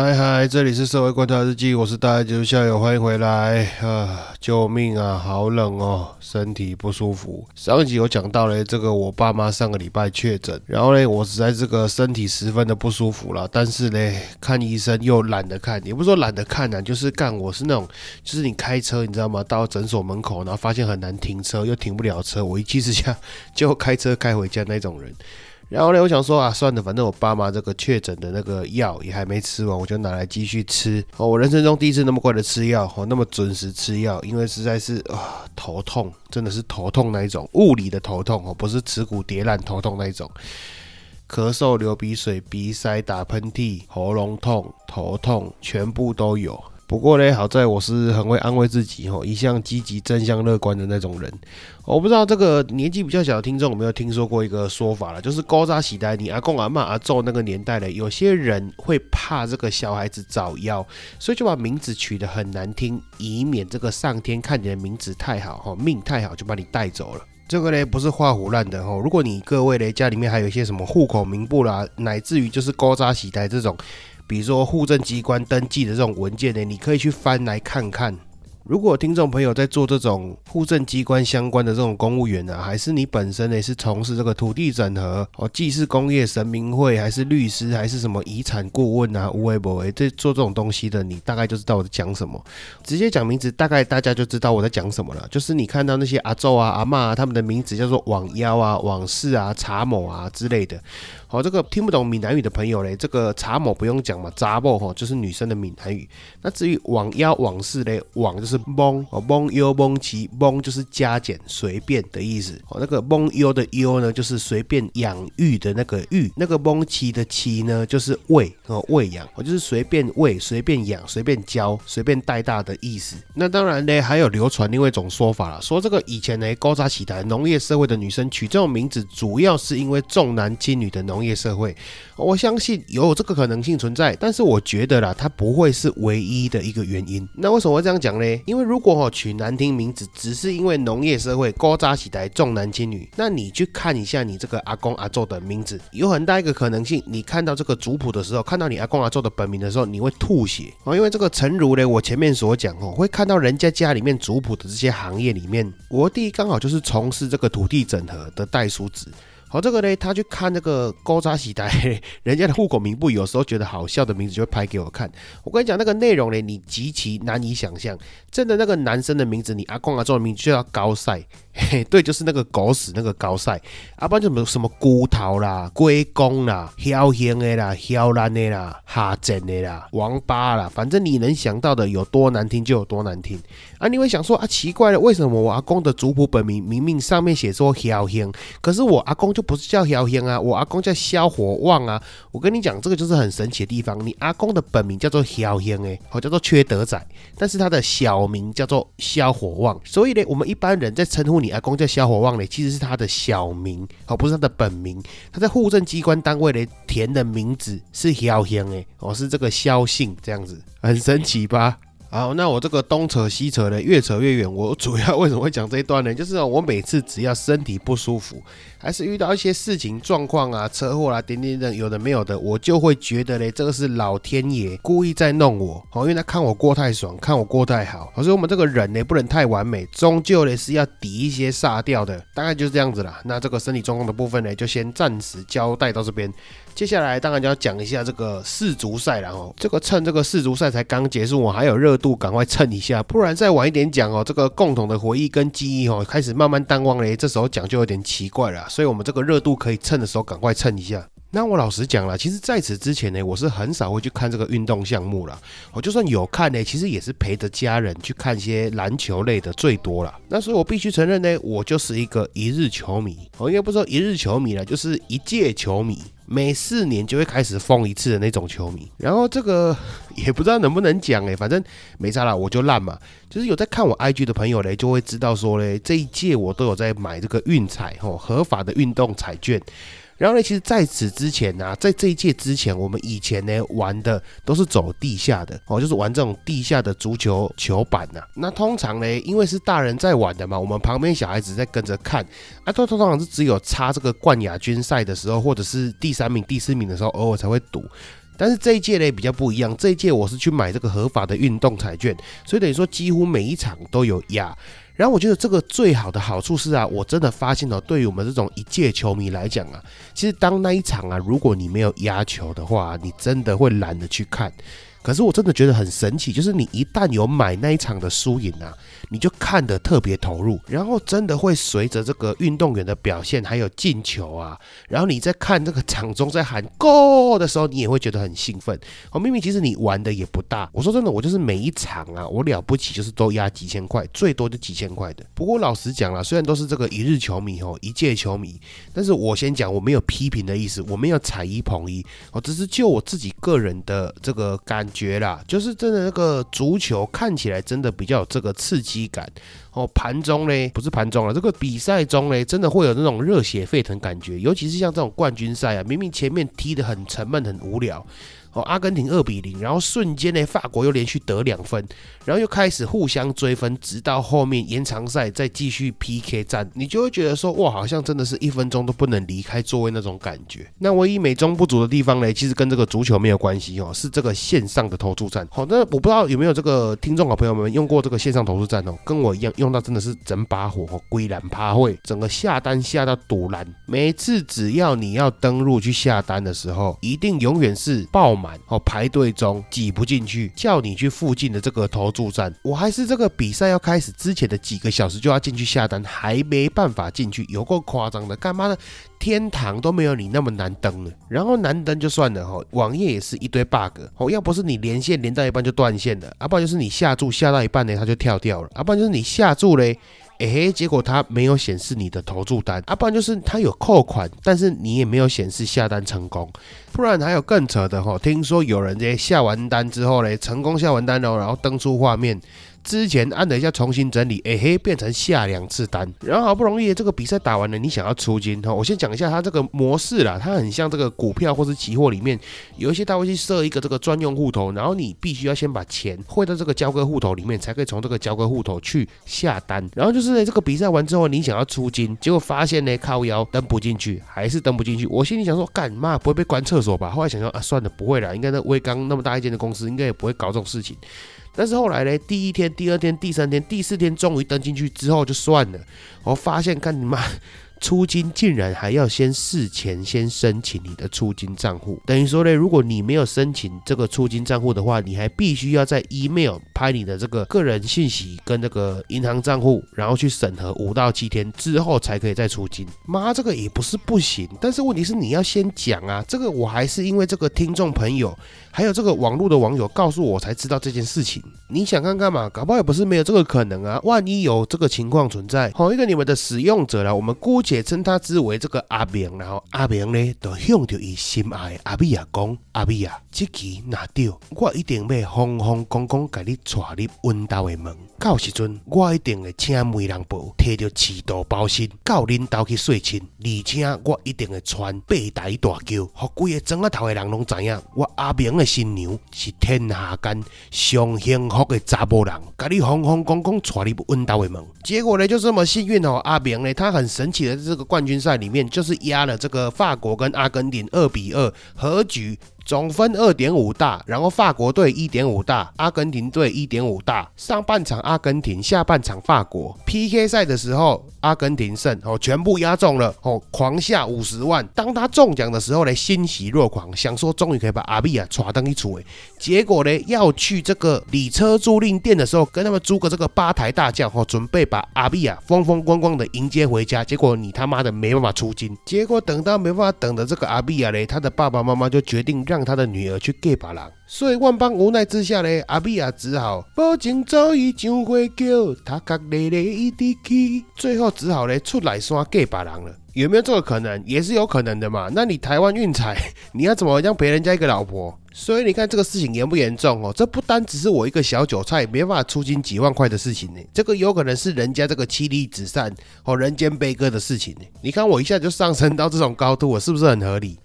嗨嗨，这里是社会观察日记，我是大家就校友，欢迎回来啊！救命啊，好冷哦，身体不舒服。上一集有讲到嘞，这个我爸妈上个礼拜确诊，然后嘞，我实在这个身体十分的不舒服了，但是嘞，看医生又懒得看，也不是说懒得看啊，就是干我是那种，就是你开车你知道吗？到诊所门口，然后发现很难停车，又停不了车，我一气之下 就开车开回家那种人。然后呢，我想说啊，算了，反正我爸妈这个确诊的那个药也还没吃完，我就拿来继续吃。哦，我人生中第一次那么快的吃药，哦，那么准时吃药，因为实在是啊头痛，真的是头痛那一种，物理的头痛哦，不是耻骨跌烂头痛那一种，咳嗽、流鼻水、鼻塞、打喷嚏、喉咙痛、头痛，全部都有。不过呢，好在我是很会安慰自己吼，一向积极正向乐观的那种人。我不知道这个年纪比较小的听众有没有听说过一个说法了，就是高扎喜呆，你阿公阿妈阿祖那个年代的，有些人会怕这个小孩子早夭，所以就把名字取得很难听，以免这个上天看你的名字太好哈，命太好就把你带走了。这个呢不是画胡乱的哈，如果你各位呢家里面还有一些什么户口名簿啦，乃至于就是高扎喜呆这种。比如说户政机关登记的这种文件呢，你可以去翻来看看。如果听众朋友在做这种户政机关相关的这种公务员呢，还是你本身呢是从事这个土地整合哦，既是工业神明会，还是律师，还是什么遗产顾问啊，无为不为这做这种东西的，你大概就知道我在讲什么。直接讲名字，大概大家就知道我在讲什么了。就是你看到那些阿周啊、阿妈啊，他们的名字叫做网妖啊、往事啊、查某啊之类的。好，这个听不懂闽南语的朋友嘞，这个查某不用讲嘛，查某吼就是女生的闽南语。那至于网妖往事嘞，网就是 蒙哦，蒙优蒙奇，蒙就是加减随便的意思。哦，那个蒙优的优呢，就是随便养育的那个育，那个蒙奇的奇呢，就是喂哦喂养，哦就是随便喂、随便养、随便教、随便带大的意思。那当然呢，还有流传另外一种说法了，说这个以前呢，高扎起台农业社会的女生取这种名字，主要是因为重男轻女的农。农业社会，我相信有这个可能性存在，但是我觉得啦，它不会是唯一的一个原因。那为什么会这样讲呢？因为如果哦取难听名字，只是因为农业社会高扎起来重男轻女，那你去看一下你这个阿公阿祖的名字，有很大一个可能性，你看到这个族谱的时候，看到你阿公阿祖的本名的时候，你会吐血哦。因为这个诚如呢，我前面所讲哦，会看到人家家里面族谱的这些行业里面，我弟刚好就是从事这个土地整合的代书子。好，这个呢，他去看那个高扎喜台，人家的户口名簿，有时候觉得好笑的名字就会拍给我看。我跟你讲，那个内容呢，你极其难以想象。真的那个男生的名字，你阿公阿祖的名字就叫高赛，对，就是那个狗屎那个高赛。阿不然就什么什么骨头啦、龟公啦、嚣兴的啦、嚣烂的啦、哈真的啦、王八啦，反正你能想到的有多难听就有多难听。啊，你会想说啊，奇怪了，为什么我阿公的族谱本名明明上面写说嚣兴，可是我阿公就不是叫囂兴啊，我阿公叫萧火旺啊。我跟你讲，这个就是很神奇的地方。你阿公的本名叫做囂兴诶，好叫做缺德仔，但是他的小名叫做萧火旺。所以呢，我们一般人在称呼你阿公叫萧火旺呢，其实是他的小名，哦，不是他的本名。他在户政机关单位呢填的名字是囂兴诶，哦，是这个萧姓这样子，很神奇吧？好，那我这个东扯西扯的，越扯越远。我主要为什么会讲这一段呢？就是我每次只要身体不舒服，还是遇到一些事情状况啊，车祸啦，点点等，有的没有的，我就会觉得嘞，这个是老天爷故意在弄我。好，因为他看我过太爽，看我过太好。所以我们这个人呢，不能太完美，终究呢是要抵一些煞掉的。大概就是这样子啦。那这个身体状况的部分呢，就先暂时交代到这边。接下来当然就要讲一下这个世足赛了哦。这个趁这个世足赛才刚结束，我还有热度，赶快蹭一下，不然再晚一点讲哦，这个共同的回忆跟记忆哦，开始慢慢淡忘嘞。这时候讲就有点奇怪了，所以我们这个热度可以蹭的时候赶快蹭一下。那我老实讲了，其实在此之前呢，我是很少会去看这个运动项目了。我就算有看呢，其实也是陪着家人去看些篮球类的最多了。那所以我必须承认呢，我就是一个一日球迷。我应该不说一日球迷了，就是一届球迷。每四年就会开始封一次的那种球迷，然后这个 也不知道能不能讲哎，反正没差啦，我就烂嘛。就是有在看我 IG 的朋友嘞，就会知道说嘞，这一届我都有在买这个运彩吼，合法的运动彩券。然后呢，其实在此之前呢，在这一届之前，我们以前呢玩的都是走地下的哦，就是玩这种地下的足球球板呐。那通常呢，因为是大人在玩的嘛，我们旁边小孩子在跟着看啊，都通常是只有插这个冠亚军赛的时候，或者是第三名、第四名的时候，偶尔才会赌。但是这一届呢比较不一样，这一届我是去买这个合法的运动彩券，所以等于说几乎每一场都有压。然后我觉得这个最好的好处是啊，我真的发现哦，对于我们这种一届球迷来讲啊，其实当那一场啊，如果你没有压球的话，你真的会懒得去看。可是我真的觉得很神奇，就是你一旦有买那一场的输赢啊。你就看得特别投入，然后真的会随着这个运动员的表现，还有进球啊，然后你在看这个场中在喊 “Go” 的时候，你也会觉得很兴奋。哦，明明其实你玩的也不大。我说真的，我就是每一场啊，我了不起就是都压几千块，最多就几千块的。不过老实讲了，虽然都是这个一日球迷哦，一届球迷，但是我先讲，我没有批评的意思，我没有踩一捧一，我只是就我自己个人的这个感啦，就是真的那个足球看起来真的比较有这个刺激。感哦，盘中嘞不是盘中了，这个比赛中嘞，真的会有那种热血沸腾感觉，尤其是像这种冠军赛啊，明明前面踢得很沉闷很无聊。哦，阿根廷二比零，然后瞬间呢，法国又连续得两分，然后又开始互相追分，直到后面延长赛再继续 PK 战，你就会觉得说，哇，好像真的是一分钟都不能离开座位那种感觉。那唯一美中不足的地方呢，其实跟这个足球没有关系哦，是这个线上的投注站。好，那我不知道有没有这个听众好朋友们用过这个线上投注站哦，跟我一样用到真的是整把火哦，归然趴会，整个下单下到堵蓝，每次只要你要登录去下单的时候，一定永远是爆。满哦，排队中挤不进去，叫你去附近的这个投注站。我还是这个比赛要开始之前的几个小时就要进去下单，还没办法进去，有够夸张的。干嘛呢？天堂都没有你那么难登了。然后难登就算了哈，网页也是一堆 bug 哦。要不是你连线连到一半就断线了，要不然就是你下注下到一半呢，它就跳掉了，要不然就是你下注嘞。哎，结果它没有显示你的投注单，啊，不然就是它有扣款，但是你也没有显示下单成功，不然还有更扯的哈，听说有人在下完单之后嘞，成功下完单哦，然后登出画面。之前按了一下重新整理，哎嘿，变成下两次单，然后好不容易这个比赛打完了，你想要出金哈，我先讲一下它这个模式啦，它很像这个股票或是期货里面有一些它会去设一个这个专用户头，然后你必须要先把钱汇到这个交割户头里面，才可以从这个交割户头去下单。然后就是呢，这个比赛完之后，你想要出金，结果发现呢靠腰登不进去，还是登不进去。我心里想说，干嘛不会被关厕所吧？后来想说啊，算了，不会啦，应该那威刚那么大一间的公司，应该也不会搞这种事情。但是后来呢？第一天、第二天、第三天、第四天，终于登进去之后就算了。我发现，干你妈！出金竟然还要先事前先申请你的出金账户，等于说呢，如果你没有申请这个出金账户的话，你还必须要在 email 拍你的这个个人信息跟这个银行账户，然后去审核五到七天之后才可以再出金。妈，这个也不是不行，但是问题是你要先讲啊，这个我还是因为这个听众朋友还有这个网络的网友告诉我才知道这件事情。你想看看嘛？搞不好也不是没有这个可能啊，万一有这个情况存在，好一个你们的使用者啦，我们姑。且称他之为这个阿明，然后阿明呢，就向着伊心爱的阿米亚讲：阿米啊，这期拿到，我一定要风风光光给你带入温道的门。到时阵，我一定会请媒人婆摕着赤道包身，到恁兜去说亲，而且我一定会传八台大轿，互规个庄仔头的人拢知影，我阿明的新娘是天下间上幸福的查某人，甲你风风光光带入温道的门。结果呢，就这么幸运哦，阿明呢，他很神奇的，这个冠军赛里面就是压了这个法国跟阿根廷二比二和局。总分二点五大，然后法国队一点五大，阿根廷队一点五大。上半场阿根廷，下半场法国。PK 赛的时候，阿根廷胜哦，全部压中了哦，狂下五十万。当他中奖的时候呢，欣喜若狂，想说终于可以把阿比亚抓登一出诶。结果呢，要去这个礼车租赁店的时候，跟他们租个这个八抬大轿哦，准备把阿比亚风风光光的迎接回家。结果你他妈的没办法出金。结果等到没办法等的这个阿比亚嘞，他的爸爸妈妈就决定让。让他的女儿去嫁别人，所以万般无奈之下呢，阿比亚只好报警早已上会桥，他甲累累一直去，最后只好呢出来山嫁别人了。有没有这个可能？也是有可能的嘛。那你台湾运财，你要怎么让别人家一个老婆？所以你看这个事情严不严重哦？这不单只是我一个小韭菜没办法出金几万块的事情呢，这个有可能是人家这个妻离子散哦、人间悲歌的事情呢。你看我一下就上升到这种高度，我是不是很合理？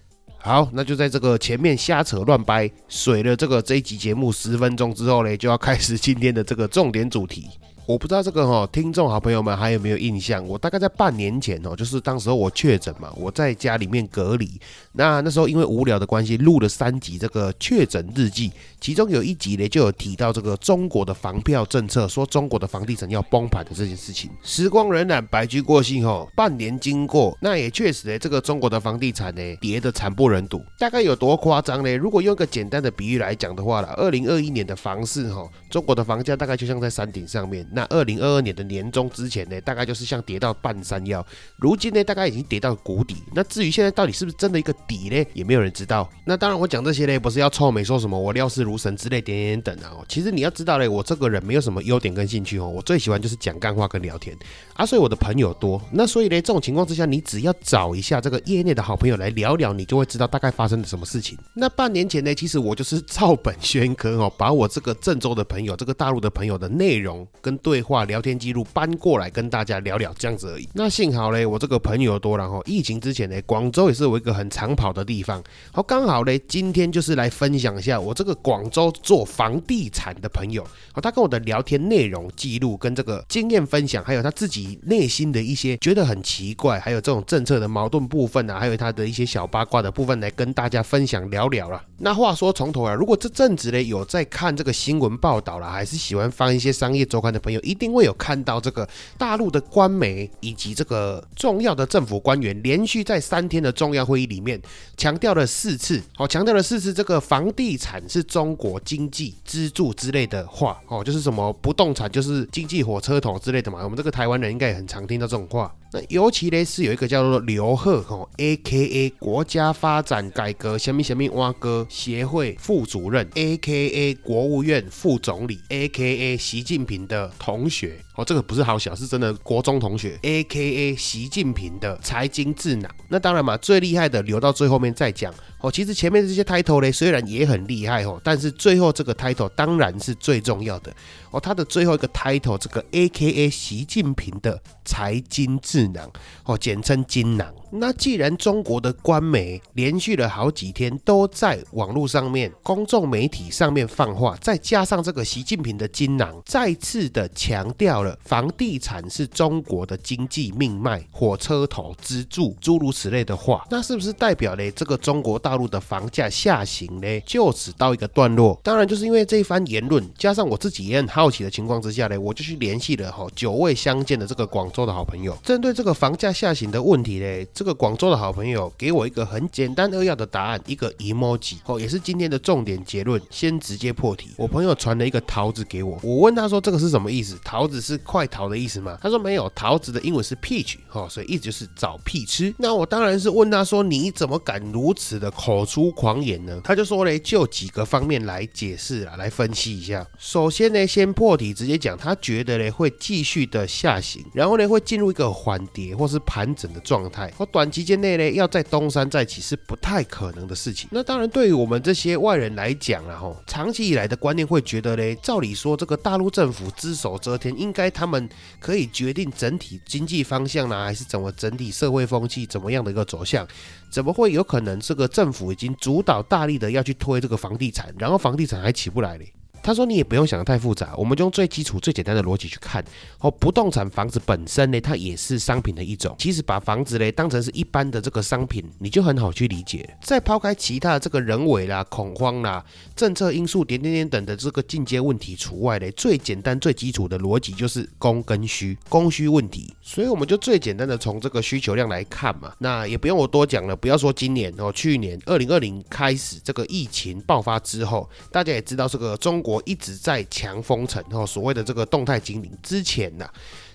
好，那就在这个前面瞎扯乱掰水了这个这一集节目十分钟之后呢，就要开始今天的这个重点主题。我不知道这个哈，听众好朋友们还有没有印象？我大概在半年前哦，就是当时候我确诊嘛，我在家里面隔离。那那时候因为无聊的关系，录了三集这个确诊日记，其中有一集呢就有提到这个中国的房票政策，说中国的房地产要崩盘的这件事情。时光荏苒，白驹过隙吼，半年经过，那也确实呢，这个中国的房地产呢跌得惨不忍睹。大概有多夸张呢？如果用一个简单的比喻来讲的话啦，二零二一年的房市哈，中国的房价大概就像在山顶上面。那二零二二年的年中之前呢，大概就是像跌到半山腰，如今呢，大概已经跌到谷底。那至于现在到底是不是真的一个底呢，也没有人知道。那当然，我讲这些呢，不是要臭美，说什么我料事如神之类点点等啊。其实你要知道嘞，我这个人没有什么优点跟兴趣哦，我最喜欢就是讲干话跟聊天啊，所以我的朋友多。那所以呢，这种情况之下，你只要找一下这个业内的好朋友来聊聊，你就会知道大概发生了什么事情。那半年前呢，其实我就是照本宣科哦，把我这个郑州的朋友、这个大陆的朋友的内容跟对话聊天。记录搬过来跟大家聊聊这样子而已。那幸好嘞，我这个朋友多，然后疫情之前呢，广州也是我一个很常跑的地方。好，刚好嘞，今天就是来分享一下我这个广州做房地产的朋友，好，他跟我的聊天内容记录跟这个经验分享，还有他自己内心的一些觉得很奇怪，还有这种政策的矛盾部分啊，还有他的一些小八卦的部分来跟大家分享聊聊了。那话说从头啊，如果这阵子嘞有在看这个新闻报道了，还是喜欢翻一些商业周刊的朋友，一定会有。看到这个大陆的官媒以及这个重要的政府官员，连续在三天的重要会议里面强调了四次，哦，强调了四次这个房地产是中国经济支柱之类的话，哦，就是什么不动产就是经济火车头之类的嘛。我们这个台湾人应该也很常听到这种话。那尤其呢是有一个叫做刘贺吼，A K A 国家发展改革什么什么蛙哥协会副主任，A K A 国务院副总理，A K A 习近平的同学哦，这个不是好小，是真的国中同学，A K A 习近平的财经智囊。那当然嘛，最厉害的留到最后面再讲哦。其实前面这些 title 呢，虽然也很厉害哦，但是最后这个 title 当然是最重要的哦。他的最后一个 title，这个 A K A 习近平的财经智。囊哦，简称金囊。那既然中国的官媒连续了好几天都在网络上面、公众媒体上面放话，再加上这个习近平的金囊再次的强调了房地产是中国的经济命脉、火车头支柱，诸如此类的话，那是不是代表呢这个中国大陆的房价下行呢？就此到一个段落？当然，就是因为这一番言论，加上我自己也很好好奇的情况之下呢，我就去联系了哈久未相见的这个广州的好朋友，针对这个房价下行的问题嘞，这个广州的好朋友给我一个很简单扼要的答案，一个 emoji 哦，也是今天的重点结论。先直接破题，我朋友传了一个桃子给我，我问他说这个是什么意思？桃子是快逃的意思吗？他说没有，桃子的英文是 peach 哦，所以意思就是找屁吃。那我当然是问他说你怎么敢如此的口出狂言呢？他就说嘞，就几个方面来解释啊，来分析一下。首先呢，先破题直接讲，他觉得嘞会继续的下行，然后呢会进入一个缓跌或是盘整的状态，或短期间。内呢，要在东山再起是不太可能的事情。那当然，对于我们这些外人来讲啊，吼，长期以来的观念会觉得嘞，照理说这个大陆政府只手遮天，应该他们可以决定整体经济方向呢，还是怎么整体社会风气怎么样的一个走向？怎么会有可能这个政府已经主导大力的要去推这个房地产，然后房地产还起不来嘞？他说：“你也不用想的太复杂，我们就用最基础、最简单的逻辑去看。哦，不动产房子本身呢，它也是商品的一种。其实把房子嘞当成是一般的这个商品，你就很好去理解。再抛开其他的这个人为啦、恐慌啦、政策因素点点点等的这个进阶问题除外嘞，最简单、最基础的逻辑就是供跟需，供需问题。所以我们就最简单的从这个需求量来看嘛。那也不用我多讲了，不要说今年哦，去年二零二零开始这个疫情爆发之后，大家也知道这个中国。”我一直在强封城，哦，所谓的这个动态精灵之前呢，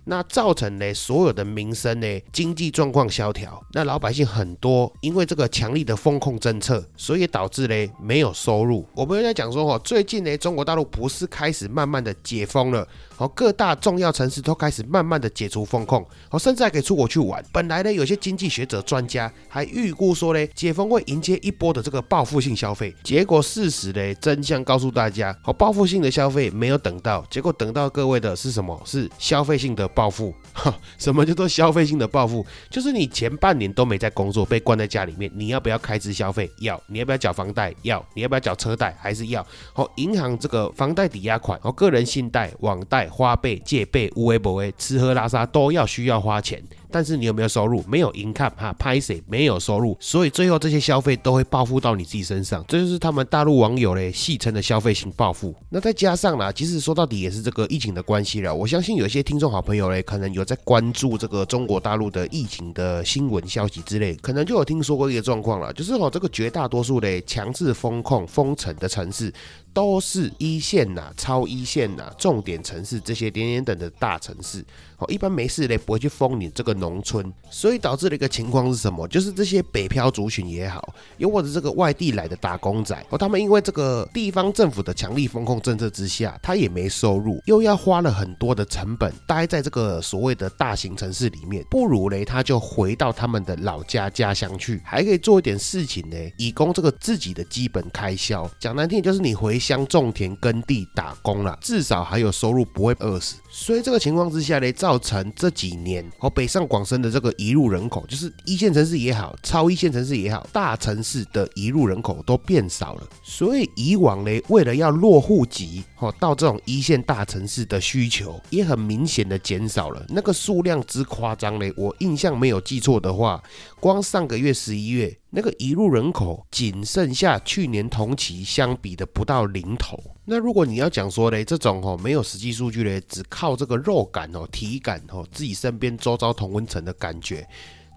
那造成呢所有的民生呢经济状况萧条，那老百姓很多因为这个强力的风控政策，所以导致呢没有收入。我们在讲说哦，最近呢中国大陆不是开始慢慢的解封了，哦各大重要城市都开始慢慢的解除风控，哦甚至还可以出国去玩。本来呢有些经济学者专家还预估说呢解封会迎接一波的这个报复性消费，结果事实呢真相告诉大家，哦报复性的消费没有等到，结果等到各位的是什么？是消费性的暴富。哈，什么叫做消费性的暴富？就是你前半年都没在工作，被关在家里面，你要不要开支消费？要。你要不要缴房贷？要。你要不要缴车贷？还是要。好，银行这个房贷抵押款，哦，个人信贷、网贷、花呗、借呗、无为不为，吃喝拉撒都要需要花钱。但是你有没有收入？没有 income 哈，拍谁没有收入，所以最后这些消费都会报复到你自己身上，这就是他们大陆网友嘞戏称的消费性报复。那再加上啦，其实说到底也是这个疫情的关系了。我相信有一些听众好朋友嘞，可能有在关注这个中国大陆的疫情的新闻消息之类，可能就有听说过一个状况了，就是哦，这个绝大多数嘞强制封控封城的城市。都是一线呐、超一线呐、重点城市这些点点等的大城市，哦，一般没事嘞不会去封你这个农村，所以导致了一个情况是什么？就是这些北漂族群也好，又或者这个外地来的打工仔，哦，他们因为这个地方政府的强力风控政策之下，他也没收入，又要花了很多的成本待在这个所谓的大型城市里面，不如嘞他就回到他们的老家家乡去，还可以做一点事情呢，以供这个自己的基本开销。讲难听就是你回。乡种田耕地打工了，至少还有收入，不会饿死。所以这个情况之下呢，造成这几年哦北上广深的这个移入人口，就是一线城市也好，超一线城市也好，大城市的移入人口都变少了。所以以往呢，为了要落户籍哦到这种一线大城市的需求，也很明显的减少了。那个数量之夸张呢，我印象没有记错的话，光上个月十一月。那个移入人口仅剩下去年同期相比的不到零头。那如果你要讲说嘞，这种哦没有实际数据嘞，只靠这个肉感哦、体感哦、自己身边周遭同温层的感觉。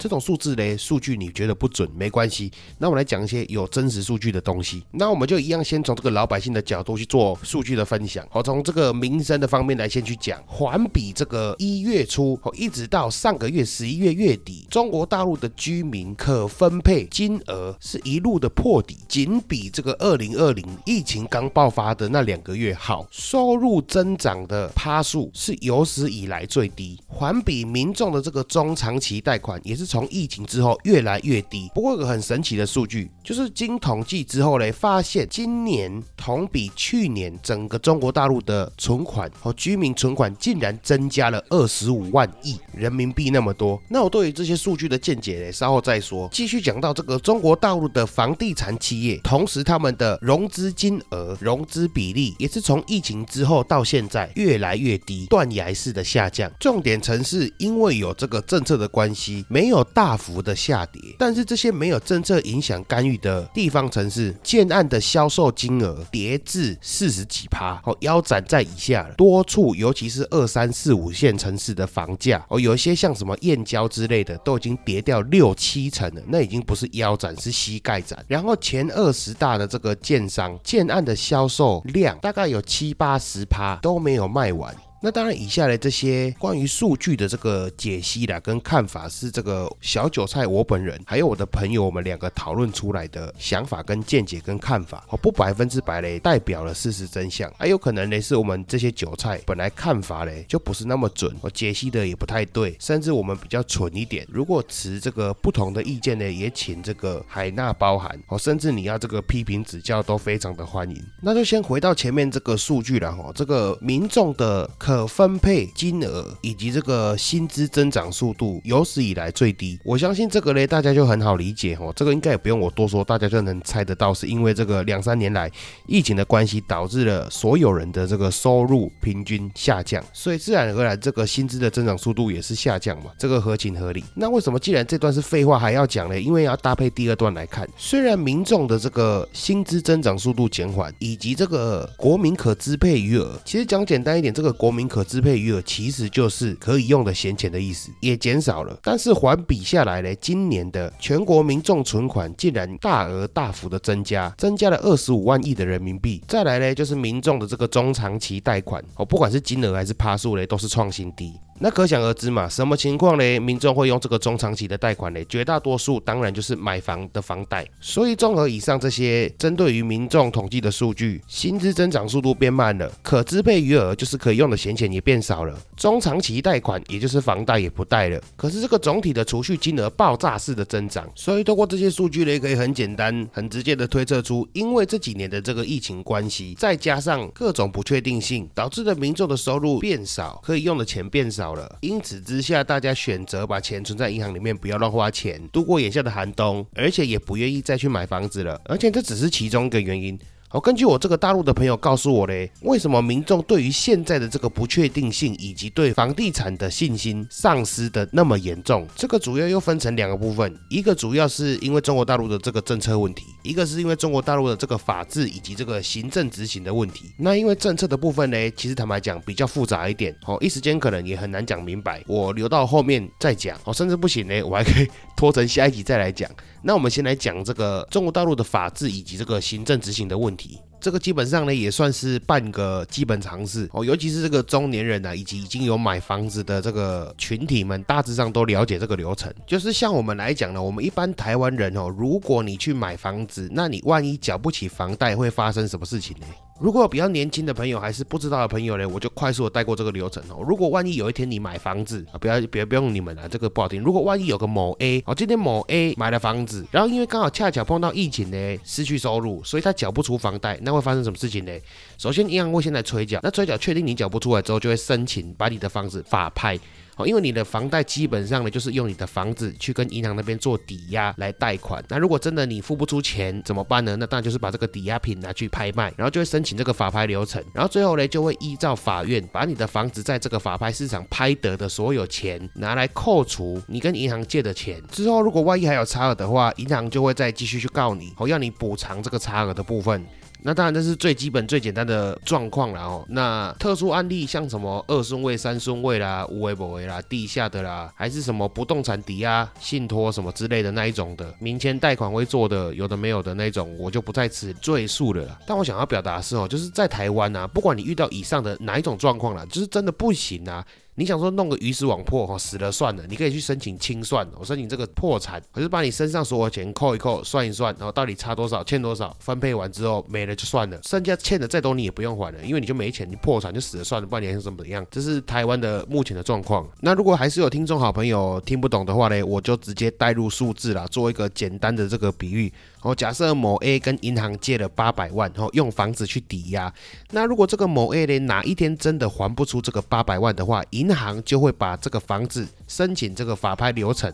这种数字嘞，数据你觉得不准没关系，那我们来讲一些有真实数据的东西。那我们就一样，先从这个老百姓的角度去做数据的分享。好，从这个民生的方面来先去讲，环比这个一月初哦，一直到上个月十一月月底，中国大陆的居民可分配金额是一路的破底，仅比这个二零二零疫情刚爆发的那两个月好，收入增长的趴数是有史以来最低，环比民众的这个中长期贷款也是。从疫情之后越来越低，不过有个很神奇的数据，就是经统计之后嘞，发现今年同比去年整个中国大陆的存款和居民存款竟然增加了二十五万亿人民币那么多。那我对于这些数据的见解嘞，稍后再说。继续讲到这个中国大陆的房地产企业，同时他们的融资金额、融资比例也是从疫情之后到现在越来越低，断崖式的下降。重点城市因为有这个政策的关系，没有。大幅的下跌，但是这些没有政策影响干预的地方城市，建案的销售金额跌至四十几趴，哦，腰斩在以下了。多处，尤其是二三四五线城市的房价，哦，有一些像什么燕郊之类的，都已经跌掉六七成了，那已经不是腰斩，是膝盖斩。然后前二十大的这个建商建案的销售量，大概有七八十趴都没有卖完。那当然，以下的这些关于数据的这个解析啦，跟看法是这个小韭菜我本人还有我的朋友，我们两个讨论出来的想法跟见解跟看法，哦，不百分之百嘞代表了事实真相，还有可能嘞是我们这些韭菜本来看法嘞就不是那么准，我解析的也不太对，甚至我们比较蠢一点。如果持这个不同的意见呢，也请这个海纳包含，哦，甚至你要这个批评指教都非常的欢迎。那就先回到前面这个数据了哈，这个民众的。可分配金额以及这个薪资增长速度有史以来最低，我相信这个呢，大家就很好理解哦。这个应该也不用我多说，大家就能猜得到，是因为这个两三年来疫情的关系，导致了所有人的这个收入平均下降，所以自然而然这个薪资的增长速度也是下降嘛，这个合情合理。那为什么既然这段是废话还要讲呢？因为要搭配第二段来看，虽然民众的这个薪资增长速度减缓，以及这个国民可支配余额，其实讲简单一点，这个国民。可支配余额其实就是可以用的闲钱的意思，也减少了。但是环比下来呢，今年的全国民众存款竟然大额大幅的增加，增加了二十五万亿的人民币。再来呢，就是民众的这个中长期贷款，哦，不管是金额还是趴数呢，都是创新低。那可想而知嘛，什么情况呢？民众会用这个中长期的贷款呢？绝大多数当然就是买房的房贷。所以综合以上这些针对于民众统计的数据，薪资增长速度变慢了，可支配余额就是可以用的闲钱也变少了，中长期贷款也就是房贷也不贷了。可是这个总体的储蓄金额爆炸式的增长，所以通过这些数据呢，可以很简单、很直接的推测出，因为这几年的这个疫情关系，再加上各种不确定性，导致的民众的收入变少，可以用的钱变少因此之下，大家选择把钱存在银行里面，不要乱花钱，度过眼下的寒冬，而且也不愿意再去买房子了。而且这只是其中一个原因。好，根据我这个大陆的朋友告诉我嘞，为什么民众对于现在的这个不确定性以及对房地产的信心丧失的那么严重？这个主要又分成两个部分，一个主要是因为中国大陆的这个政策问题，一个是因为中国大陆的这个法治以及这个行政执行的问题。那因为政策的部分呢，其实坦白讲比较复杂一点，哦，一时间可能也很难讲明白，我留到后面再讲，哦，甚至不行呢，我还可以拖成下一集再来讲。那我们先来讲这个中国大陆的法治以及这个行政执行的问题。这个基本上呢也算是半个基本常识哦，尤其是这个中年人呢，以及已经有买房子的这个群体们，大致上都了解这个流程。就是像我们来讲呢，我们一般台湾人哦，如果你去买房子，那你万一缴不起房贷，会发生什么事情呢？如果比较年轻的朋友还是不知道的朋友呢，我就快速的带过这个流程哦。如果万一有一天你买房子啊，不要别不用你们啊，这个不好听。如果万一有个某 A 哦，今天某 A 买了房子，然后因为刚好恰巧碰到疫情呢，失去收入，所以他缴不出房贷，那会发生什么事情呢？首先银行会先来催缴，那催缴确定你缴不出来之后，就会申请把你的房子法拍。哦，因为你的房贷基本上呢，就是用你的房子去跟银行那边做抵押来贷款。那如果真的你付不出钱怎么办呢？那当然就是把这个抵押品拿去拍卖，然后就会申请这个法拍流程。然后最后呢，就会依照法院把你的房子在这个法拍市场拍得的所有钱拿来扣除你跟银行借的钱。之后如果万一还有差额的话，银行就会再继续去告你，哦，要你补偿这个差额的部分。那当然，这是最基本、最简单的状况了哦。那特殊案例像什么二顺位、三顺位啦、无为不为啦、地下的啦，还是什么不动产抵押、信托什么之类的那一种的，民间贷款会做的，有的没有的那种，我就不在此赘述了。但我想要表达的是哦，就是在台湾啊，不管你遇到以上的哪一种状况了，就是真的不行啊。你想说弄个鱼死网破哈死了算了，你可以去申请清算，我申请这个破产，我就把你身上所有钱扣一扣，算一算，然后到底差多少，欠多少，分配完之后没了就算了，剩下欠的再多你也不用还了，因为你就没钱，你破产就死了算了，不然你还是怎么样？这是台湾的目前的状况。那如果还是有听众好朋友听不懂的话呢，我就直接带入数字啦，做一个简单的这个比喻。哦，假设某 A 跟银行借了八百万，然后用房子去抵押。那如果这个某 A 呢，哪一天真的还不出这个八百万的话，银行就会把这个房子申请这个法拍流程。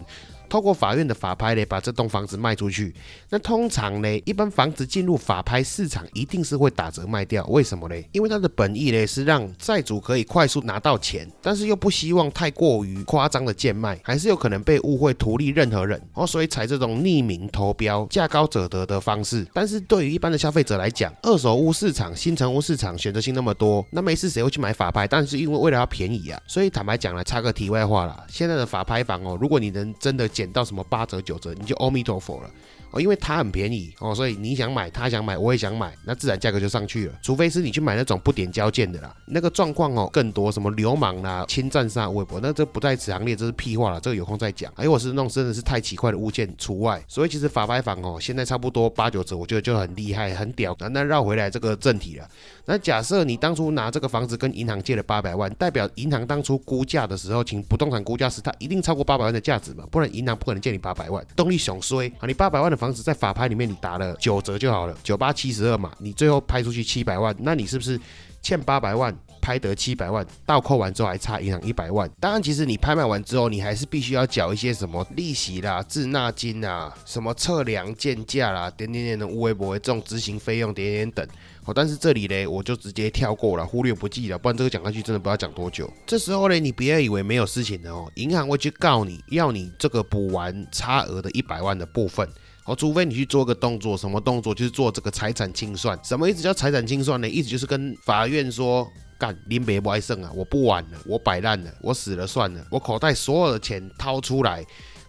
透过法院的法拍呢，把这栋房子卖出去。那通常呢，一般房子进入法拍市场，一定是会打折卖掉。为什么呢？因为它的本意呢是让债主可以快速拿到钱，但是又不希望太过于夸张的贱卖，还是有可能被误会图利任何人哦。所以采这种匿名投标、价高者得的方式。但是对于一般的消费者来讲，二手屋市场、新城屋市场选择性那么多，那没事谁会去买法拍？但是因为为了要便宜啊，所以坦白讲了，插个题外话了，现在的法拍房哦，如果你能真的。减到什么八折九折，你就阿弥陀佛了。哦，因为它很便宜哦，所以你想买，他想买，我也想买，那自然价格就上去了。除非是你去买那种不点交件的啦，那个状况哦更多，什么流氓啦、侵占上微博，那这不在此行列，这是屁话了。这个有空再讲。哎，我是那种真的是太奇怪的物件除外。所以其实法拍房哦，现在差不多八九折，我觉得就很厉害、很屌。那那绕回来这个正题了。那假设你当初拿这个房子跟银行借了八百万，代表银行当初估价的时候，请不动产估价时，它一定超过八百万的价值嘛？不然银行不可能借你八百万。动力熊衰啊！你八百万的房子在法拍里。面你打了九折就好了，九八七十二嘛，你最后拍出去七百万，那你是不是欠八百万，拍得七百万，倒扣完之后还差银行一百万？当然，其实你拍卖完之后，你还是必须要缴一些什么利息啦、滞纳金啊、什么测量建价啦、点点点的无微不微这种执行费用点点等。哦，但是这里呢，我就直接跳过了，忽略不计了，不然这个讲下去真的不知道讲多久。这时候呢，你不要以为没有事情的哦，银行会去告你要你这个补完差额的一百万的部分。哦，除非你去做个动作，什么动作？就是做这个财产清算。什么意思叫财产清算呢？意思就是跟法院说，干林别不爱胜啊，我不玩了，我摆烂了，我死了算了，我口袋所有的钱掏出来，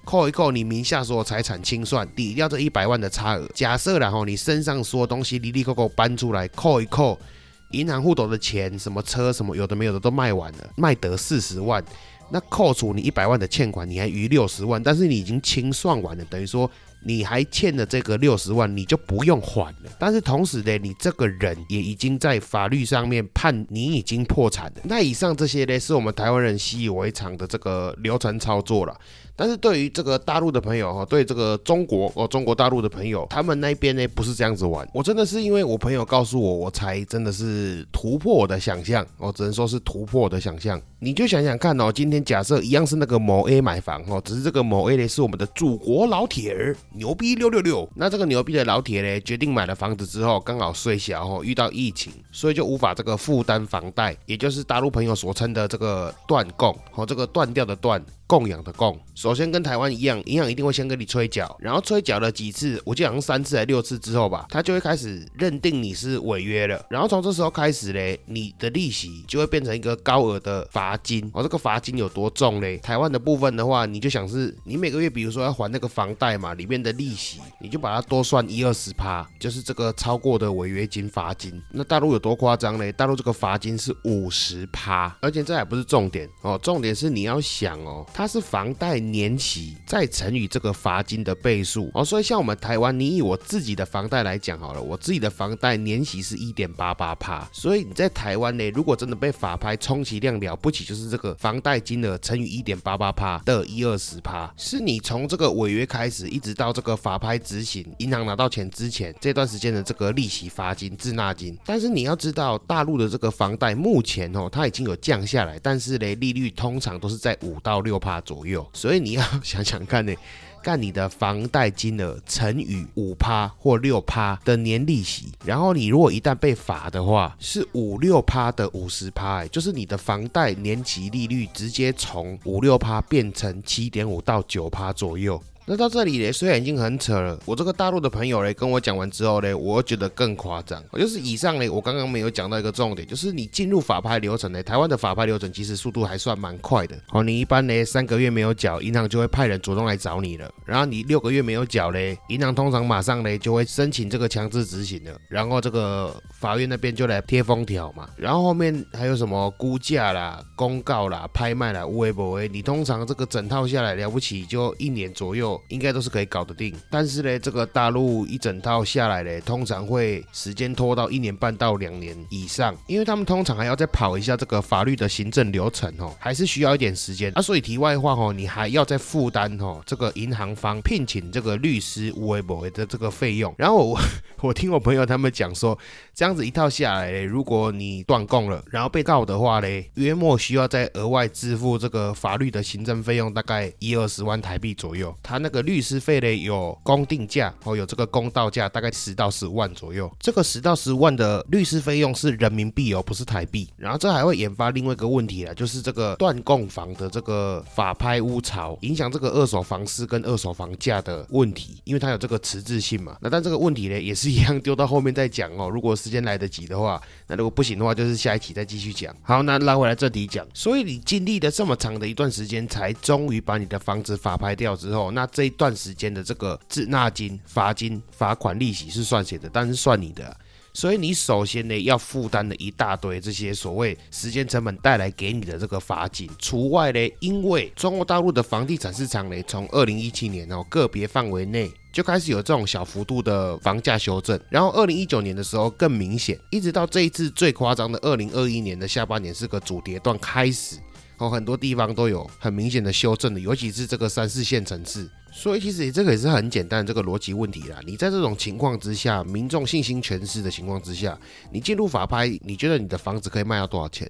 扣一扣你名下所有财产清算，抵掉这一百万的差额。假设然后你身上所有东西离离扣扣搬出来，扣一扣，银行户头的钱，什么车什么有的没有的都卖完了，卖得四十万。那扣除你一百万的欠款，你还余六十万，但是你已经清算完了，等于说。你还欠了这个六十万，你就不用还了。但是同时呢，你这个人也已经在法律上面判你已经破产了。那以上这些呢，是我们台湾人习以为常的这个流程操作了。但是对于这个大陆的朋友哈，对这个中国哦，中国大陆的朋友，他们那边呢不是这样子玩。我真的是因为我朋友告诉我，我才真的是突破我的想象。我只能说是突破我的想象。你就想想看哦，今天假设一样是那个某 A 买房哦，只是这个某 A 呢是我们的祖国老铁儿，牛逼六六六。那这个牛逼的老铁呢，决定买了房子之后，刚好睡小哦，遇到疫情，所以就无法这个负担房贷，也就是大陆朋友所称的这个断供和这个断掉的断。供养的供，首先跟台湾一样，银行一定会先跟你催缴，然后催缴了几次，我记得好像三次还六次之后吧，他就会开始认定你是违约了，然后从这时候开始嘞，你的利息就会变成一个高额的罚金。哦，这个罚金有多重嘞？台湾的部分的话，你就想是你每个月，比如说要还那个房贷嘛，里面的利息，你就把它多算一二十趴，就是这个超过的违约金罚金。那大陆有多夸张嘞？大陆这个罚金是五十趴，而且这还不是重点哦，重点是你要想哦。它是房贷年息再乘以这个罚金的倍数哦，所以像我们台湾，你以我自己的房贷来讲好了，我自己的房贷年息是一点八八帕，所以你在台湾呢，如果真的被法拍，充其量了不起就是这个房贷金额乘以一点八八帕的一二十帕，是你从这个违约开始，一直到这个法拍执行，银行拿到钱之前这段时间的这个利息、罚金、滞纳金。但是你要知道，大陆的这个房贷目前哦，它已经有降下来，但是呢，利率通常都是在五到六帕。趴左右，所以你要想想看呢，干你的房贷金额乘以五趴或六趴的年利息，然后你如果一旦被罚的话，是五六趴的五十趴，就是你的房贷年期利率直接从五六趴变成七点五到九趴左右。那到这里呢，虽然已经很扯了，我这个大陆的朋友呢，跟我讲完之后呢，我觉得更夸张。就是以上呢，我刚刚没有讲到一个重点，就是你进入法拍流程呢，台湾的法拍流程其实速度还算蛮快的。哦，你一般呢三个月没有缴，银行就会派人主动来找你了。然后你六个月没有缴嘞，银行通常马上呢就会申请这个强制执行了。然后这个法院那边就来贴封条嘛。然后后面还有什么估价啦、公告啦、拍卖啦、微博诶，你通常这个整套下来了不起就一年左右。应该都是可以搞得定，但是呢，这个大陆一整套下来呢，通常会时间拖到一年半到两年以上，因为他们通常还要再跑一下这个法律的行政流程哦，还是需要一点时间啊。所以题外话哦，你还要再负担哦这个银行方聘请这个律师无为博的这个费用。然后我 我听我朋友他们讲说，这样子一套下来，如果你断供了，然后被告的话呢，约莫需要再额外支付这个法律的行政费用，大概一二十万台币左右。他那。这个律师费呢有公定价哦，有这个公道价，大概十到十五万左右。这个十到十五万的律师费用是人民币哦，不是台币。然后这还会引发另外一个问题了，就是这个断供房的这个法拍屋潮，影响这个二手房市跟二手房价的问题，因为它有这个迟滞性嘛。那但这个问题呢，也是一样丢到后面再讲哦。如果时间来得及的话，那如果不行的话，就是下一期再继续讲。好，那拉回来这里讲。所以你经历了这么长的一段时间，才终于把你的房子法拍掉之后，那这一段时间的这个滞纳金、罚金、罚款、利息是算谁的？但是算你的，所以你首先呢要负担的一大堆这些所谓时间成本带来给你的这个罚金，除外呢，因为中国大陆的房地产市场呢，从二零一七年哦个别范围内就开始有这种小幅度的房价修正，然后二零一九年的时候更明显，一直到这一次最夸张的二零二一年的下半年是个主跌段开始。哦，很多地方都有很明显的修正的，尤其是这个三四线城市。所以其实这个也是很简单的这个逻辑问题啦。你在这种情况之下，民众信心全失的情况之下，你进入法拍，你觉得你的房子可以卖到多少钱？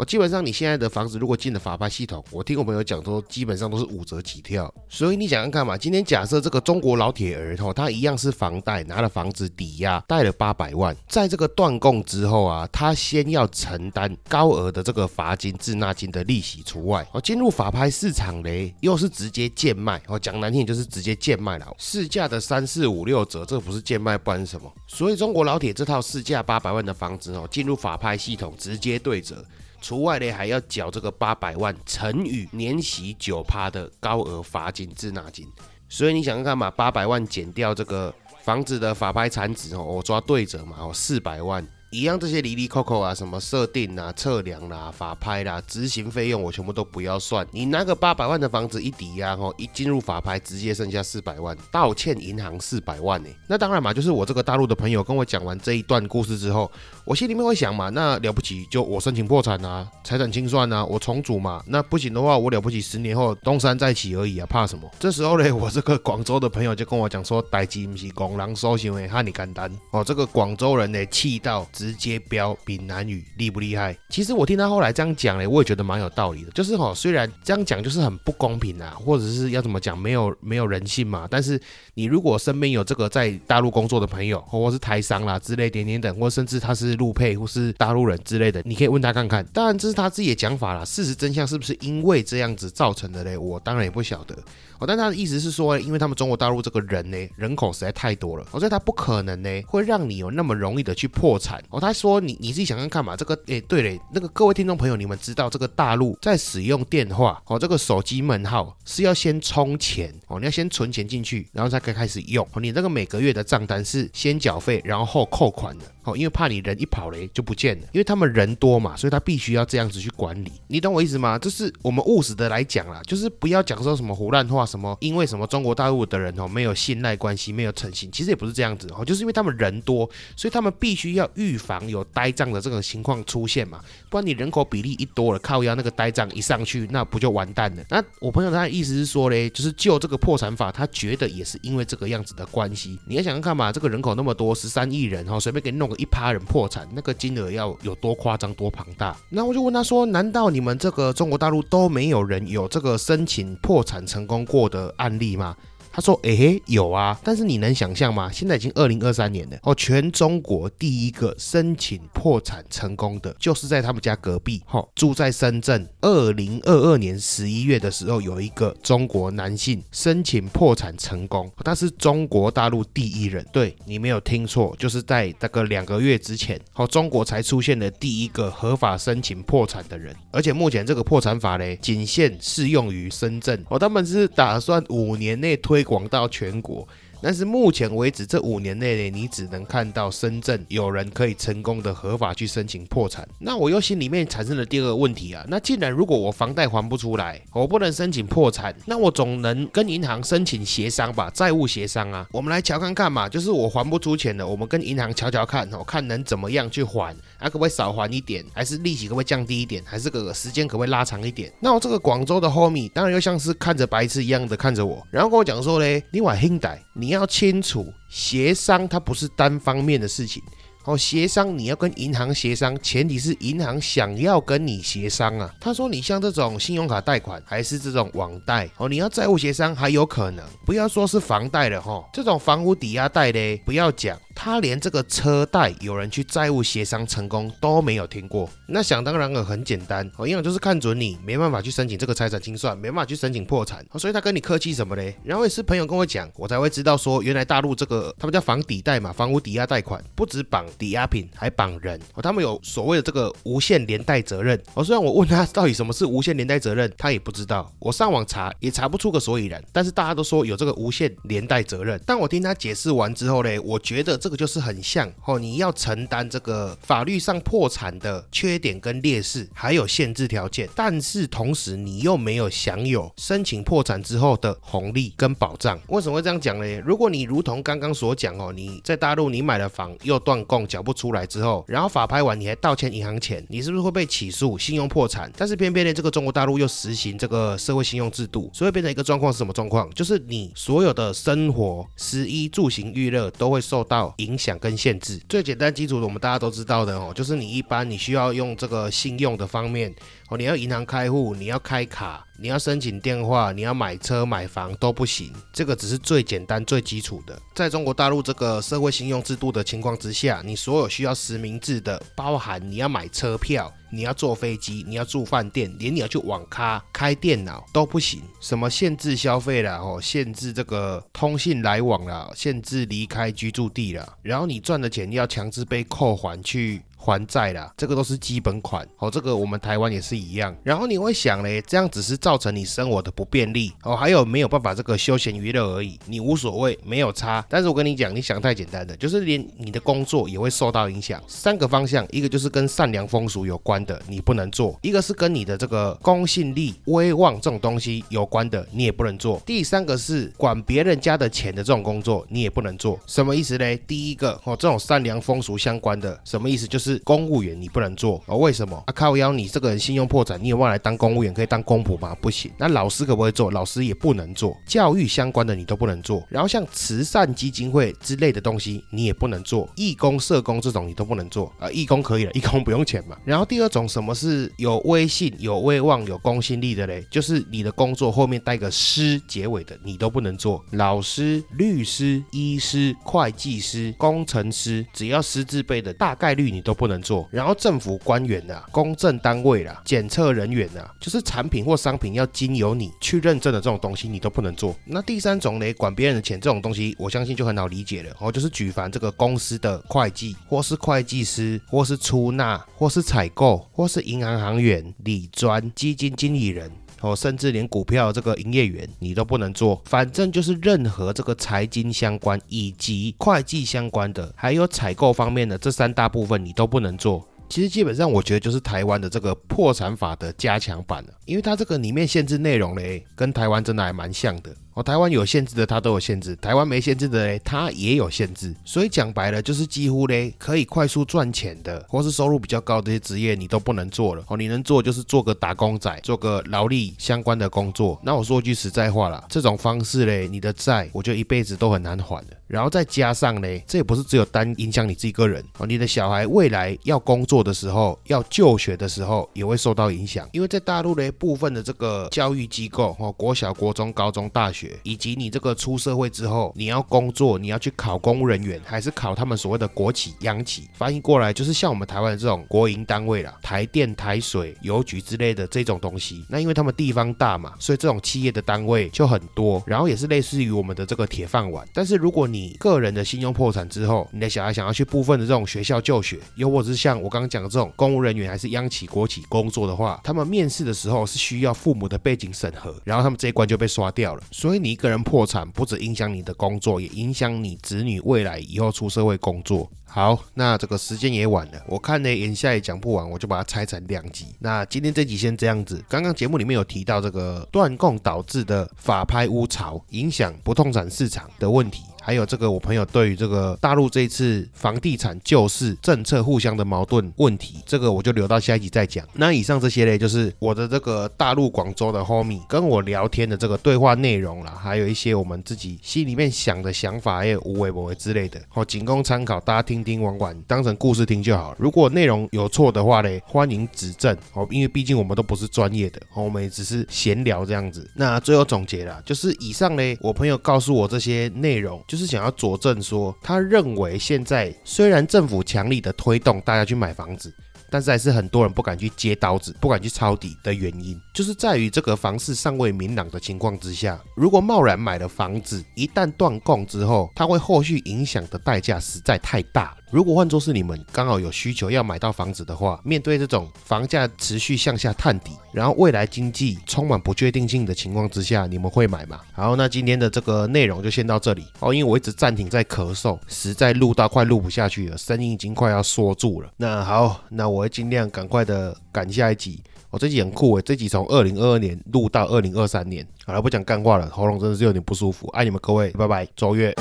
哦，基本上你现在的房子如果进了法拍系统，我听我朋友讲说，基本上都是五折起跳。所以你想想看嘛，今天假设这个中国老铁儿哦，他一样是房贷，拿了房子抵押，贷了八百万，在这个断供之后啊，他先要承担高额的这个罚金、滞纳金的利息除外。哦，进入法拍市场嘞，又是直接贱卖。哦，讲难听就是直接贱卖了，市价的三四五六折，这不是贱卖，不然什么？所以中国老铁这套市价八百万的房子哦，进入法拍系统直接对折。除外呢，还要缴这个八百万乘以年息九趴的高额罚金滞纳金，所以你想想看嘛，八百万减掉这个房子的法拍产值哦，我抓对折嘛哦，四百万一样这些离离扣扣啊，什么设定啊、测量啦、法拍啦、执行费用，我全部都不要算。你拿个八百万的房子一抵押哦，一进入法拍直接剩下四百万，倒欠银行四百万呢。那当然嘛，就是我这个大陆的朋友跟我讲完这一段故事之后，我心里面会想嘛，那了不起就我申请破产啊，财产清算啊，我重组嘛。那不行的话，我了不起十年后东山再起而已啊，怕什么？这时候呢，我这个广州的朋友就跟我讲说，代机不是公狼收行为，哈你简单哦。这个广州人呢，气到直接飙闽南语，厉不厉害？其实我听他后来这样讲呢，我也觉得蛮有道理的。就是哈，虽然这样讲就是很不公平啊，或者是要怎么讲，没有没有人性嘛。但是你如果身边有这个在大陆工作的朋友，或者是台商啦之类点点等，或甚至他是陆配或是大陆人之类的，你可以问他看看。当然这是他自己的讲法啦，事实真相是不是因为这样子造成的嘞？我当然也不晓得。哦，但他的意思是说，因为他们中国大陆这个人呢，人口实在太多了，所以他不可能呢会让你有那么容易的去破产。哦，他说你你自己想想看嘛，这个诶，对嘞，那个各位听众朋友，你们知道这个大陆在使用电话哦，这个手机门号是要先充钱哦，你要先存钱进去，然后才可以开始用。你这个每个月的账单是先缴费，然后扣款的。哦，因为怕你人一跑嘞就不见了，因为他们人多嘛，所以他必须要这样子去管理。你懂我意思吗？就是我们务实的来讲啦，就是不要讲说什么胡乱话。什么？因为什么？中国大陆的人哦，没有信赖关系，没有诚信，其实也不是这样子哦，就是因为他们人多，所以他们必须要预防有呆账的这种情况出现嘛，不然你人口比例一多了，靠腰那个呆账一上去，那不就完蛋了？那我朋友他的意思是说嘞，就是就这个破产法，他觉得也是因为这个样子的关系。你要想想看嘛，这个人口那么多，十三亿人哈，随便给你弄个一趴人破产，那个金额要有多夸张、多庞大？那我就问他说，难道你们这个中国大陆都没有人有这个申请破产成功过？的案例吗？他说：“诶，有啊，但是你能想象吗？现在已经二零二三年了哦，全中国第一个申请破产成功的，就是在他们家隔壁，哈，住在深圳。二零二二年十一月的时候，有一个中国男性申请破产成功，他是中国大陆第一人。对你没有听错，就是在那个两个月之前，好，中国才出现了第一个合法申请破产的人。而且目前这个破产法呢，仅限适用于深圳。哦，他们是打算五年内推。”广到全国。但是目前为止，这五年内呢，你只能看到深圳有人可以成功的合法去申请破产。那我又心里面产生了第二个问题啊，那既然如果我房贷还不出来，我不能申请破产，那我总能跟银行申请协商吧，债务协商啊。我们来瞧看看嘛，就是我还不出钱了，我们跟银行瞧瞧看，哦，看能怎么样去还，啊，可不可以少还一点，还是利息可不可以降低一点，还是个时间可不可以拉长一点？那我这个广州的 homie 当然又像是看着白痴一样的看着我，然后跟我讲说嘞，另外兄弟，你。你要清楚，协商它不是单方面的事情。哦，协商你要跟银行协商，前提是银行想要跟你协商啊。他说你像这种信用卡贷款还是这种网贷哦，你要债务协商还有可能，不要说是房贷了哈，这种房屋抵押贷嘞，不要讲。他连这个车贷有人去债务协商成功都没有听过，那想当然了，很简单，哦，银行就是看准你没办法去申请这个财产清算，没办法去申请破产，所以他跟你客气什么嘞？然后也是朋友跟我讲，我才会知道说，原来大陆这个他们叫房抵贷嘛，房屋抵押贷款不止绑抵押品，还绑人，哦，他们有所谓的这个无限连带责任。哦，虽然我问他到底什么是无限连带责任，他也不知道，我上网查也查不出个所以然，但是大家都说有这个无限连带责任。但我听他解释完之后嘞，我觉得这这个就是很像哦，你要承担这个法律上破产的缺点跟劣势，还有限制条件，但是同时你又没有享有申请破产之后的红利跟保障。为什么会这样讲呢？如果你如同刚刚所讲哦，你在大陆你买了房又断供缴不出来之后，然后法拍完你还倒欠银行钱，你是不是会被起诉信用破产？但是偏偏呢，这个中国大陆又实行这个社会信用制度，所以变成一个状况是什么状况？就是你所有的生活、食衣住行、娱乐都会受到影响。跟限制最简单基础的，我们大家都知道的哦，就是你一般你需要用这个信用的方面哦，你要银行开户，你要开卡，你要申请电话，你要买车买房都不行，这个只是最简单最基础的。在中国大陆这个社会信用制度的情况之下，你所有需要实名制的，包含你要买车票。你要坐飞机，你要住饭店，连你要去网咖开电脑都不行。什么限制消费了哦，限制这个通信来往了，限制离开居住地了。然后你赚的钱要强制被扣还去还债啦，这个都是基本款。哦，这个我们台湾也是一样。然后你会想嘞，这样只是造成你生活的不便利哦，还有没有办法这个休闲娱乐而已，你无所谓，没有差。但是我跟你讲，你想太简单了，就是连你的工作也会受到影响。三个方向，一个就是跟善良风俗有关的，你不能做；一个是跟你的这个公信力、威望这种东西有关的，你也不能做；第三个是管别人家的钱的这种工作，你也不能做。什么意思嘞？第一个哦，这种善良风俗相关的，什么意思？就是公务员你不能做哦。为什么？啊，靠腰，你这个人信用破产，你有办法来当公务员，可以当公仆吗？不行。那老师可不可以做？老师也不能做。教育相关的你都不能做。然后像慈善基金会之类的东西，你也不能做。义工、社工这种你都不能做啊。义工可以了，义工不用钱嘛。然后第二种，什么是有威信、有威望、有公信力的嘞？就是你的工作后面带个师结尾的，你都不能做。老师、律师、医师、会计师、工程师，只要师字辈的，大概率你都不能做。然后政府官员啊、公证单位啦、检测人员啊，就是产品或商品要经由你去认证的这种东西，你都不能做。那第三种嘞，管别人的钱这种东西，我相信就很好理解了。哦，就是举凡这个公司的会计，或是会计师，或是出纳，或是采购，或是银行行员、理专、基金经理人。哦，甚至连股票这个营业员你都不能做，反正就是任何这个财经相关以及会计相关的，还有采购方面的这三大部分你都不能做。其实基本上我觉得就是台湾的这个破产法的加强版了，因为它这个里面限制内容嘞，跟台湾真的还蛮像的。台湾有限制的，它都有限制；台湾没限制的嘞，它也有限制。所以讲白了，就是几乎嘞可以快速赚钱的，或是收入比较高的这些职业，你都不能做了。哦，你能做就是做个打工仔，做个劳力相关的工作。那我说句实在话啦，这种方式嘞，你的债我觉得一辈子都很难还的。然后再加上嘞，这也不是只有单影响你自己个人哦，你的小孩未来要工作的时候，要就学的时候也会受到影响。因为在大陆嘞，部分的这个教育机构哦，国小、国中、高中、大学。以及你这个出社会之后，你要工作，你要去考公务人员，还是考他们所谓的国企、央企？翻译过来就是像我们台湾的这种国营单位啦，台电、台水、邮局之类的这种东西。那因为他们地方大嘛，所以这种企业的单位就很多，然后也是类似于我们的这个铁饭碗。但是如果你个人的信用破产之后，你的小孩想要去部分的这种学校就学，又或者是像我刚刚讲的这种公务人员还是央企、国企工作的话，他们面试的时候是需要父母的背景审核，然后他们这一关就被刷掉了。所所以你。一个人破产，不止影响你的工作，也影响你子女未来以后出社会工作。好，那这个时间也晚了，我看呢，眼下也讲不完，我就把它拆成两集。那今天这集先这样子。刚刚节目里面有提到这个断供导致的法拍屋潮，影响不动产市场的问题。还有这个，我朋友对于这个大陆这一次房地产救市政策互相的矛盾问题，这个我就留到下一集再讲。那以上这些呢，就是我的这个大陆广州的 homie 跟我聊天的这个对话内容啦，还有一些我们自己心里面想的想法，还有无为不为之类的，好，仅供参考，大家听听玩玩，当成故事听就好。如果内容有错的话呢，欢迎指正哦，因为毕竟我们都不是专业的，我们也只是闲聊这样子。那最后总结啦，就是以上呢，我朋友告诉我这些内容。就是想要佐证说，他认为现在虽然政府强力的推动大家去买房子。但是还是很多人不敢去接刀子，不敢去抄底的原因，就是在于这个房市尚未明朗的情况之下，如果贸然买了房子，一旦断供之后，它会后续影响的代价实在太大。如果换作是你们刚好有需求要买到房子的话，面对这种房价持续向下探底，然后未来经济充满不确定性的情况之下，你们会买吗？好，那今天的这个内容就先到这里哦，因为我一直暂停在咳嗽，实在录到快录不下去了，声音已经快要缩住了。那好，那我会尽量赶快的赶下一集。我这集很酷诶，这集从二零二二年录到二零二三年。好了，不讲干话了，喉咙真的是有点不舒服。爱你们各位，拜拜，周月。